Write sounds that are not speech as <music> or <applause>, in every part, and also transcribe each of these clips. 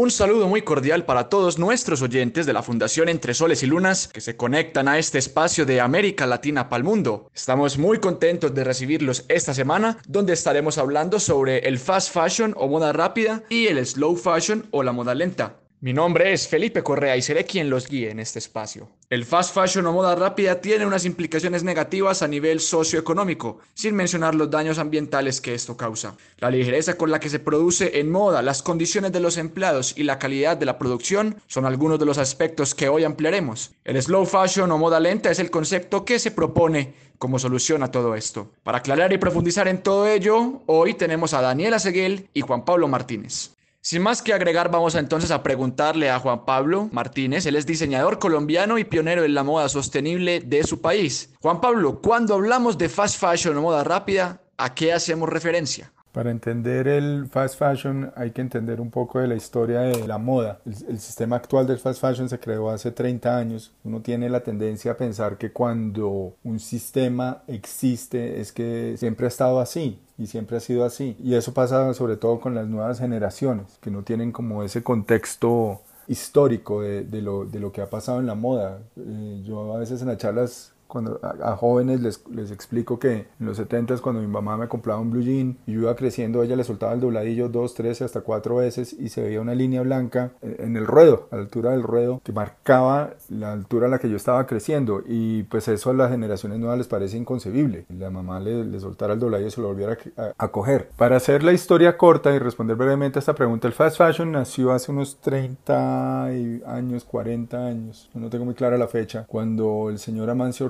Un saludo muy cordial para todos nuestros oyentes de la Fundación Entre Soles y Lunas que se conectan a este espacio de América Latina para el mundo. Estamos muy contentos de recibirlos esta semana, donde estaremos hablando sobre el fast fashion o moda rápida y el slow fashion o la moda lenta. Mi nombre es Felipe Correa y seré quien los guíe en este espacio. El fast fashion o moda rápida tiene unas implicaciones negativas a nivel socioeconómico, sin mencionar los daños ambientales que esto causa. La ligereza con la que se produce en moda, las condiciones de los empleados y la calidad de la producción son algunos de los aspectos que hoy ampliaremos. El slow fashion o moda lenta es el concepto que se propone como solución a todo esto. Para aclarar y profundizar en todo ello, hoy tenemos a Daniela Seguel y Juan Pablo Martínez. Sin más que agregar, vamos entonces a preguntarle a Juan Pablo Martínez. Él es diseñador colombiano y pionero en la moda sostenible de su país. Juan Pablo, cuando hablamos de fast fashion o moda rápida, ¿a qué hacemos referencia? Para entender el fast fashion hay que entender un poco de la historia de la moda. El, sistema actual del fast fashion se creó hace 30 años. Uno tiene la tendencia a pensar que cuando un sistema existe es que siempre ha estado así y siempre ha sido así. Y eso pasa sobre todo con las nuevas generaciones que no tienen como ese contexto histórico de, lo, de lo, que ha pasado en la moda. Eh, yo a veces en las charlas cuando a, jóvenes les, les, explico que en los 70 cuando mi mamá me compraba un blue jean y yo iba creciendo, ella le soltaba el dobladillo dos, tres, hasta cuatro veces y se veía una línea blanca en el ruedo, a la altura del ruedo, que marcaba la altura a la que yo estaba creciendo y pues eso a las generaciones nuevas les parece inconcebible. La mamá le, le soltara el dobladillo y se lo volviera a, a, coger. Para hacer la historia corta y responder brevemente a esta pregunta, el fast fashion nació hace unos 30 años, 40 años, no tengo muy clara la fecha, cuando el señor Amancio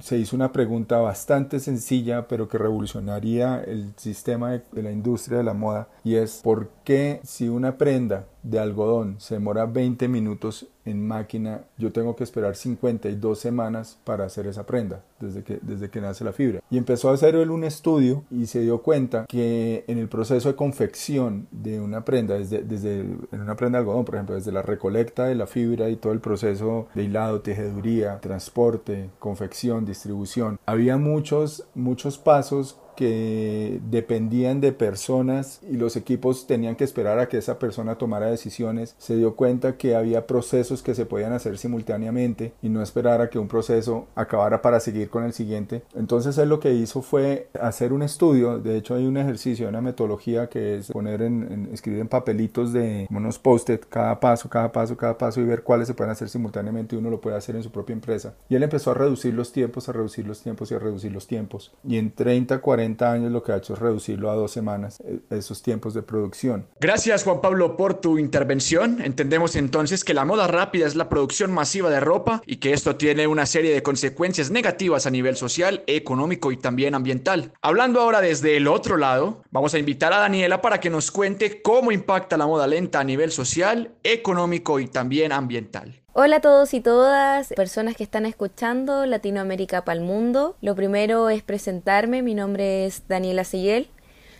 Se hizo una pregunta bastante sencilla pero que revolucionaría el sistema de, la industria de la moda y es ¿por qué si una prenda de algodón se demora 20 minutos en máquina, yo tengo que esperar 52 semanas para hacer esa prenda, desde que, desde que nace la fibra. Y empezó a hacer él un estudio y se dio cuenta que en el proceso de confección de una prenda, desde, desde en una prenda de algodón, por ejemplo, desde la recolecta de la fibra y todo el proceso de hilado, tejeduría, transporte, confección, distribución, había muchos, muchos pasos que dependían de personas y los equipos tenían que esperar a que esa persona tomara decisiones, se dio cuenta que había procesos que se podían hacer simultáneamente y no esperar a que un proceso acabara para seguir con el siguiente. Entonces él lo que hizo fue hacer un estudio, de hecho hay un ejercicio, una metodología que es poner en, escribir en papelitos de unos post-it cada paso, cada paso, cada paso y ver cuáles se pueden hacer simultáneamente y uno lo puede hacer en su propia empresa. Y él empezó a reducir los tiempos, a reducir los tiempos y a reducir los tiempos. Y en 30, 40 años lo que ha hecho es reducirlo a dos semanas eh, esos tiempos de producción. Gracias Juan Pablo por tu intervención. Entendemos entonces que la moda rápida es la producción masiva de ropa y que esto tiene una serie de consecuencias negativas a nivel social, económico y también ambiental. Hablando ahora desde el otro lado, vamos a invitar a Daniela para que nos cuente cómo impacta la moda lenta a nivel social, económico y también ambiental. Hola a todos y todas, personas que están escuchando Latinoamérica para el mundo. Lo primero es presentarme, mi nombre es Daniela Seguel,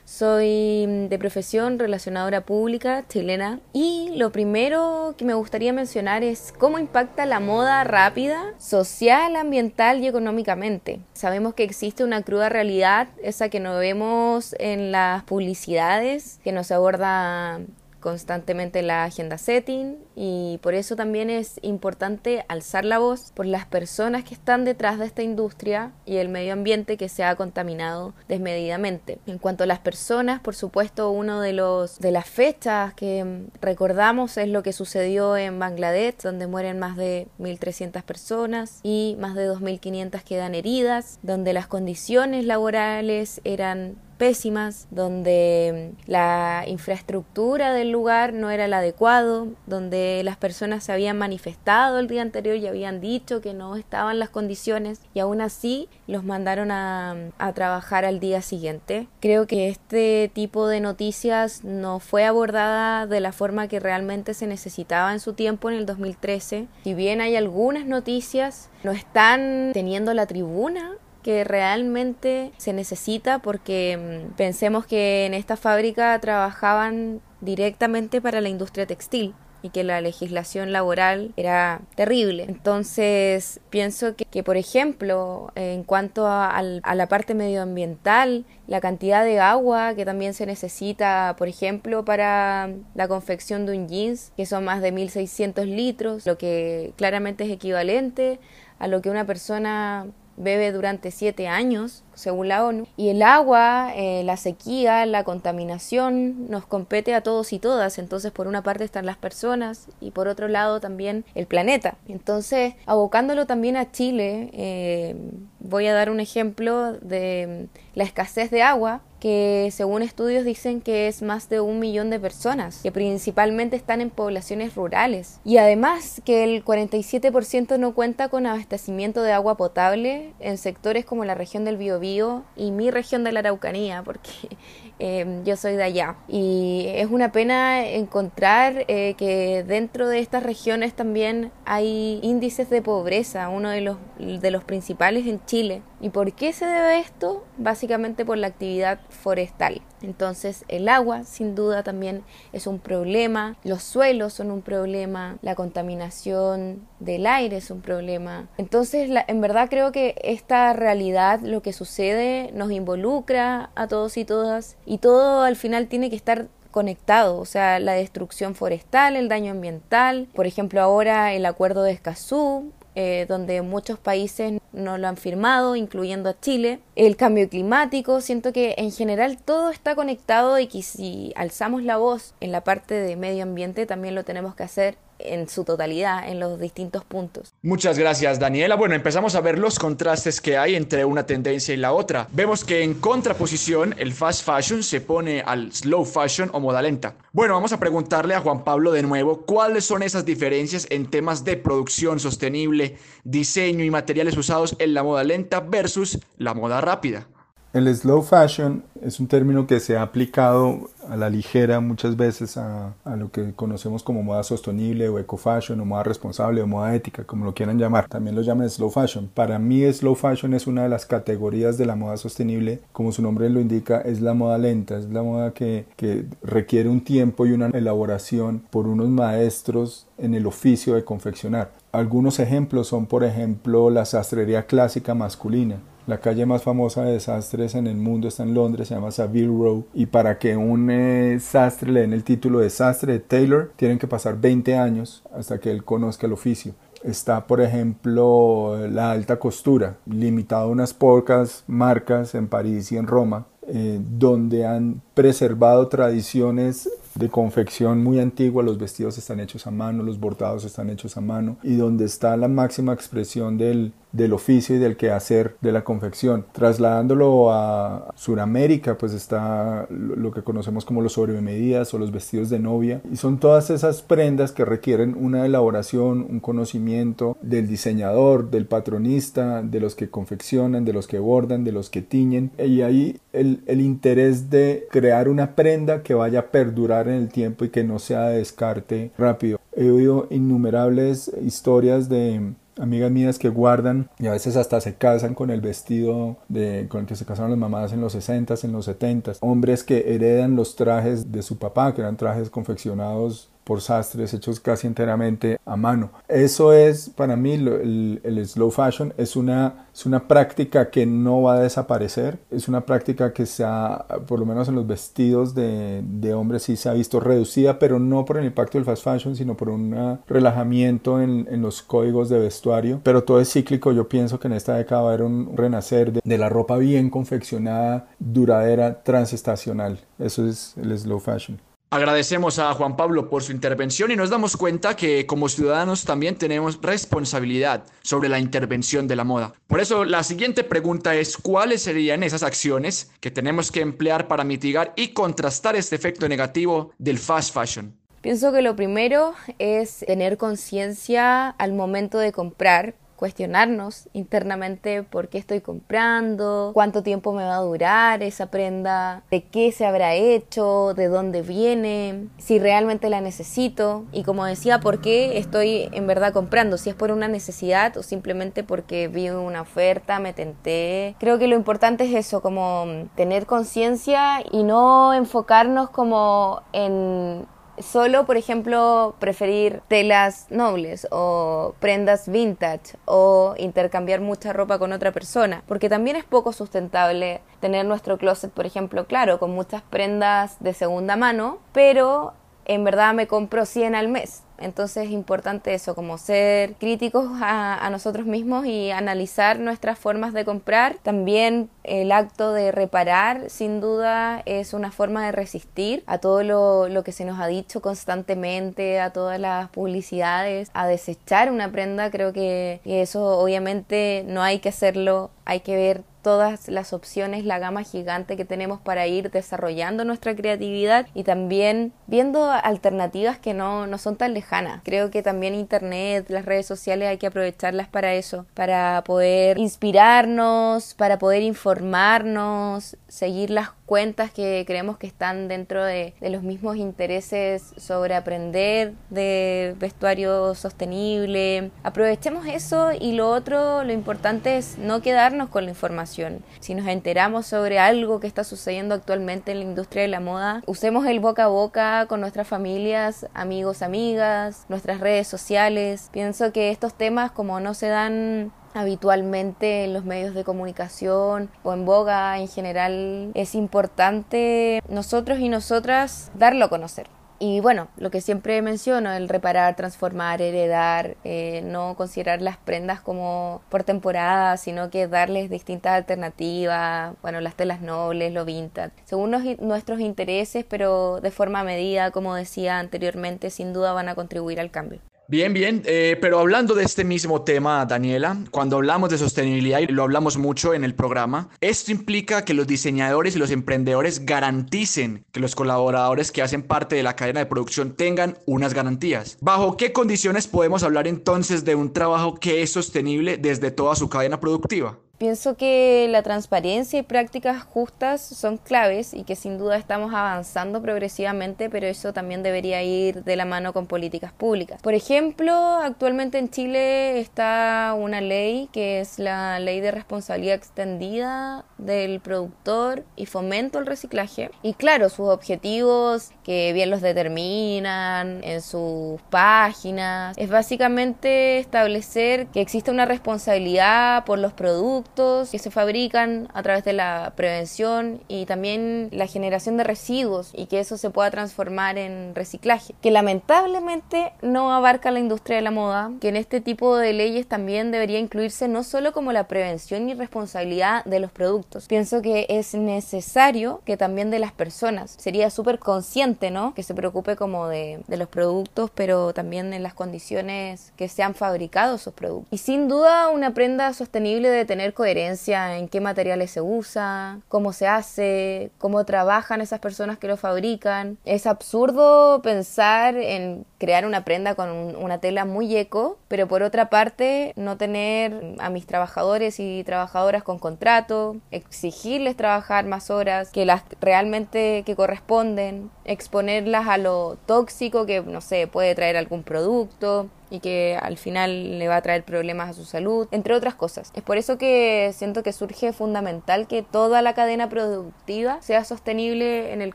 soy de profesión relacionadora pública chilena y lo primero que me gustaría mencionar es cómo impacta la moda rápida, social, ambiental y económicamente. Sabemos que existe una cruda realidad, esa que no vemos en las publicidades, que nos aborda constantemente la agenda setting y por eso también es importante alzar la voz por las personas que están detrás de esta industria y el medio ambiente que se ha contaminado desmedidamente. En cuanto a las personas, por supuesto, uno de los de las fechas que recordamos es lo que sucedió en Bangladesh, donde mueren más de 1300 personas y más de 2500 quedan heridas, donde las condiciones laborales eran pésimas, donde mm, la infraestructura del lugar no era el adecuado, donde las personas se habían manifestado el día anterior y habían dicho que no estaban las condiciones y aún así los mandaron a, a trabajar al día siguiente. Creo que este tipo de noticias no fue abordada de la forma que realmente se necesitaba en su tiempo en el 2013. Si bien hay algunas noticias, no están teniendo la tribuna que realmente se necesita porque mm, pensemos que en esta fábrica trabajaban directamente para la industria textil y que la legislación laboral era terrible. Entonces, pienso que, por ejemplo, en cuanto a, la parte medioambiental, la cantidad de agua que también se necesita, por ejemplo, para la confección de un jeans, que son más de 1.600 litros, lo que claramente es equivalente a lo que una persona bebe durante siete años, según la ONU. Y el agua, eh, la sequía, la contaminación nos compete a todos y todas. Entonces, por una parte están las personas y por otro lado también el planeta. Entonces, abocándolo también a Chile, eh, voy a dar un ejemplo de la escasez de agua que según estudios dicen que es más de un millón de personas, que principalmente están en poblaciones rurales. Y además que el 47% no cuenta con abastecimiento de agua potable en sectores como la región del Biobío y mi región de la Araucanía, porque <laughs> eh, yo soy de allá. Y es una pena encontrar eh, que dentro de estas regiones también hay índices de pobreza, uno de los, de los principales en Chile. ¿Y por qué se debe esto? Básicamente por la actividad forestal. Entonces el agua sin duda también es un problema, los suelos son un problema, la contaminación del aire es un problema. Entonces en verdad creo que esta realidad, lo que sucede, nos involucra a todos y todas y todo al final tiene que estar conectado, o sea, la destrucción forestal, el daño ambiental, por ejemplo ahora el acuerdo de Escazú, eh, donde muchos países no lo han firmado, incluyendo a Chile. El cambio climático, siento que en general todo está conectado y que si alzamos la voz en la parte de medio ambiente también lo tenemos que hacer en su totalidad, en los distintos puntos. Muchas gracias, Daniela. Bueno, empezamos a ver los contrastes que hay entre una tendencia y la otra. Vemos que en contraposición el fast fashion se pone al slow fashion o moda lenta. Bueno, vamos a preguntarle a Juan Pablo de nuevo cuáles son esas diferencias en temas de producción sostenible, diseño y materiales usados en la moda lenta versus la moda rápida. El slow fashion es un término que se ha aplicado a la ligera muchas veces a, lo que conocemos como moda sostenible o eco fashion o moda responsable o moda ética, como lo quieran llamar. También lo llaman slow fashion. Para mí slow fashion es una de las categorías de la moda sostenible. Como su nombre lo indica, es la moda lenta, es la moda que, que requiere un tiempo y una elaboración por unos maestros en el oficio de confeccionar. Algunos ejemplos son, por ejemplo, la sastrería clásica masculina la calle más famosa de sastres en el mundo está en Londres, se llama Savile Row. Y para que un eh, sastre le den el título de sastre de Taylor, tienen que pasar 20 años hasta que él conozca el oficio. Está, por ejemplo, la alta costura, limitado a unas pocas marcas en París y en Roma, eh, donde han preservado tradiciones de confección muy antigua, los vestidos están hechos a mano, los bordados están hechos a mano y donde está la máxima expresión del, del oficio y del quehacer de la confección. Trasladándolo a Sudamérica, pues está lo que conocemos como los sobremedidas o los vestidos de novia y son todas esas prendas que requieren una elaboración, un conocimiento del diseñador, del patronista, de los que confeccionan, de los que bordan, de los que tiñen y ahí el, el interés de crear una prenda que vaya a perdurar en el tiempo y que no sea de descarte rápido. He oído innumerables historias de amigas mías que guardan y a veces hasta se casan con el vestido de, con el que se casaron las mamás en los 60s, en los 70s. Hombres que heredan los trajes de su papá, que eran trajes confeccionados por sastres hechos casi enteramente a mano. Eso es para mí el, slow fashion, es una, es una práctica que no va a desaparecer, es una práctica que se ha, por lo menos en los vestidos de, de hombres sí se ha visto reducida, pero no por el impacto del fast fashion, sino por un relajamiento en, en, los códigos de vestuario. Pero todo es cíclico, yo pienso que en esta década va a haber un renacer de, de la ropa bien confeccionada, duradera, transestacional. Eso es el slow fashion. Agradecemos a Juan Pablo por su intervención y nos damos cuenta que como ciudadanos también tenemos responsabilidad sobre la intervención de la moda. Por eso la siguiente pregunta es cuáles serían esas acciones que tenemos que emplear para mitigar y contrastar este efecto negativo del fast fashion. Pienso que lo primero es tener conciencia al momento de comprar cuestionarnos internamente por qué estoy comprando, cuánto tiempo me va a durar esa prenda, de qué se habrá hecho, de dónde viene, si realmente la necesito y como decía, por qué estoy en verdad comprando, si es por una necesidad o simplemente porque vi una oferta, me tenté. Creo que lo importante es eso, como tener conciencia y no enfocarnos como en solo, por ejemplo, preferir telas nobles o prendas vintage o intercambiar mucha ropa con otra persona, porque también es poco sustentable tener nuestro closet, por ejemplo, claro, con muchas prendas de segunda mano, pero en verdad me compro 100 al mes. Entonces es importante eso, como ser críticos a, nosotros mismos y analizar nuestras formas de comprar. También el acto de reparar, sin duda, es una forma de resistir a todo lo, que se nos ha dicho constantemente, a todas las publicidades, a desechar una prenda. Creo que eso obviamente no hay que hacerlo, hay que ver todas las opciones, la gama gigante que tenemos para ir desarrollando nuestra creatividad y también viendo alternativas que no, no son tan lejanas. Creo que también Internet, las redes sociales hay que aprovecharlas para eso, para poder inspirarnos, para poder informarnos, seguir las cuentas que creemos que están dentro de, los mismos intereses sobre aprender de vestuario sostenible. Aprovechemos eso y lo otro, lo importante es no quedarnos con la información. Si nos enteramos sobre algo que está sucediendo actualmente en la industria de la moda, usemos el boca a boca con nuestras familias, amigos, amigas, nuestras redes sociales. Pienso que estos temas como no se dan habitualmente en los medios de comunicación o en boga en general, es importante nosotros y nosotras darlo a conocer. Y bueno, lo que siempre menciono, el reparar, transformar, heredar, eh, no considerar las prendas como por temporada, sino que darles distintas alternativas, bueno, las telas nobles, lo vintage, según nuestros intereses, pero de forma medida, como decía anteriormente, sin duda van a contribuir al cambio. Bien, bien, eh, pero hablando de este mismo tema, Daniela, cuando hablamos de sostenibilidad y lo hablamos mucho en el programa, esto implica que los diseñadores y los emprendedores garanticen que los colaboradores que hacen parte de la cadena de producción tengan unas garantías. ¿Bajo qué condiciones podemos hablar entonces de un trabajo que es sostenible desde toda su cadena productiva? Pienso que la transparencia y prácticas justas son claves y que sin duda estamos avanzando progresivamente, pero eso también debería ir de la mano con políticas públicas. Por ejemplo, actualmente en Chile está una ley que es la Ley de Responsabilidad Extendida del Productor y Fomento al Reciclaje. Y claro, sus objetivos, que bien los determinan en sus páginas, es básicamente establecer que existe una responsabilidad por los productos que se fabrican a través de la prevención y también la generación de residuos y que eso se pueda transformar en reciclaje, que lamentablemente no abarca la industria de la moda, que en este tipo de leyes también debería incluirse no solo como la prevención y responsabilidad de los productos, pienso que es necesario que también de las personas, sería súper consciente, ¿no? Que se preocupe como de, de los productos, pero también en las condiciones que se han fabricado esos productos. Y sin duda una prenda sostenible de tener coherencia en qué materiales se usa, cómo se hace, cómo trabajan esas personas que lo fabrican. Es absurdo pensar en crear una prenda con una tela muy eco, pero por otra parte no tener a mis trabajadores y trabajadoras con contrato, exigirles trabajar más horas que las realmente que corresponden, exponerlas a lo tóxico que no sé, puede traer algún producto, y que al final le va a traer problemas a su salud, entre otras cosas. Es por eso que siento que surge fundamental que toda la cadena productiva sea sostenible en el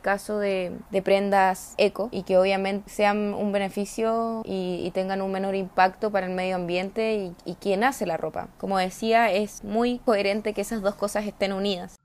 caso de, prendas eco y que obviamente sean un beneficio y, tengan un menor impacto para el medio ambiente y, y quien hace la ropa. Como decía, es muy coherente que esas dos cosas estén unidas.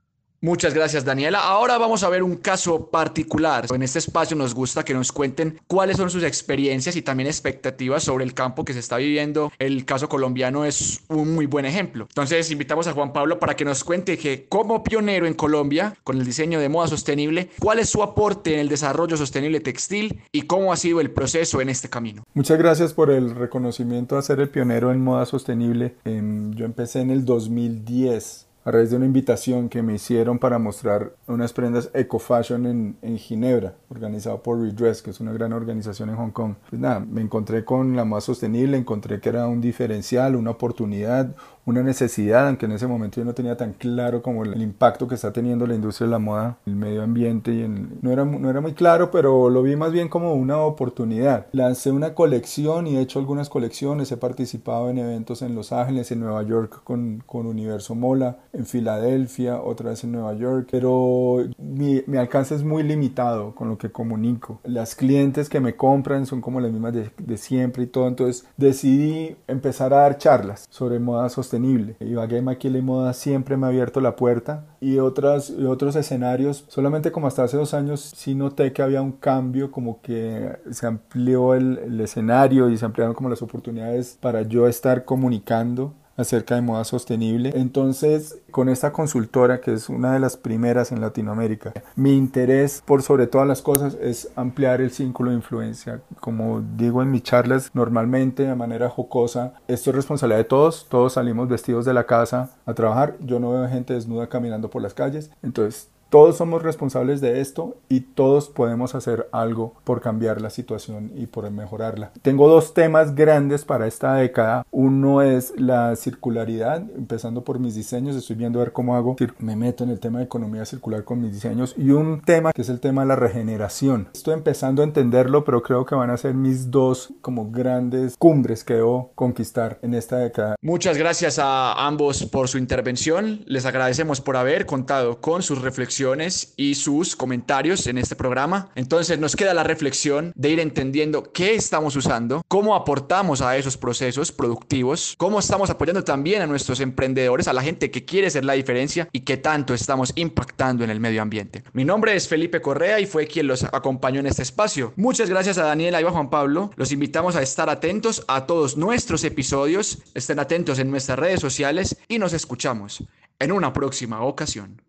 Muchas gracias Daniela. Ahora vamos a ver un caso particular. En este espacio nos gusta que nos cuenten cuáles son sus experiencias y también expectativas sobre el campo que se está viviendo. El caso colombiano es un muy buen ejemplo. Entonces invitamos a Juan Pablo para que nos cuente que como pionero en Colombia con el diseño de moda sostenible, cuál es su aporte en el desarrollo sostenible textil y cómo ha sido el proceso en este camino. Muchas gracias por el reconocimiento a ser el pionero en moda sostenible. Em, yo empecé en el 2010 a raíz de una invitación que me hicieron para mostrar unas prendas eco fashion en, en, Ginebra, organizado por Redress, que es una gran organización en Hong Kong. Pues nada, me encontré con la más sostenible, encontré que era un diferencial, una oportunidad, una necesidad, aunque en ese momento yo no tenía tan claro como el, impacto que está teniendo la industria de la moda, el medio ambiente y no, era, no era muy claro, pero lo vi más bien como una oportunidad. Lancé una colección y he hecho algunas colecciones, he participado en eventos en Los Ángeles, en Nueva York con, con Universo Mola, en Filadelfia, otra vez en Nueva York, pero mi, mi alcance es muy limitado con lo que comunico. Las clientes que me compran son como las mismas de, de siempre y todo, entonces decidí empezar a dar charlas sobre moda sostenible. Ibagué Maquila y Moda siempre me ha abierto la puerta. Y, otras, y otros escenarios, solamente como hasta hace dos años sí noté que había un cambio, como que se amplió el, el escenario y se ampliaron como las oportunidades para yo estar comunicando acerca de moda sostenible. Entonces, con esta consultora, que es una de las primeras en Latinoamérica, mi interés por sobre todas las cosas es ampliar el círculo de influencia. Como digo en mis charlas, normalmente de manera jocosa, esto es responsabilidad de todos, todos salimos vestidos de la casa a trabajar, yo no veo gente desnuda caminando por las calles, entonces todos somos responsables de esto y todos podemos hacer algo por cambiar la situación y por mejorarla. Tengo dos temas grandes para esta década. Uno es la circularidad, empezando por mis diseños. Estoy viendo a ver cómo hago. Me meto en el tema de economía circular con mis diseños. Y un tema que es el tema de la regeneración. Estoy empezando a entenderlo, pero creo que van a ser mis dos como grandes cumbres que debo conquistar en esta década. Muchas gracias a ambos por su intervención. Les agradecemos por haber contado con sus reflexiones y sus comentarios en este programa. Entonces nos queda la reflexión de ir entendiendo qué estamos usando, cómo aportamos a esos procesos productivos, cómo estamos apoyando también a nuestros emprendedores, a la gente que quiere ser la diferencia y qué tanto estamos impactando en el medio ambiente. Mi nombre es Felipe Correa y fue quien los acompañó en este espacio. Muchas gracias a Daniela y a Juan Pablo. Los invitamos a estar atentos a todos nuestros episodios. Estén atentos en nuestras redes sociales y nos escuchamos en una próxima ocasión.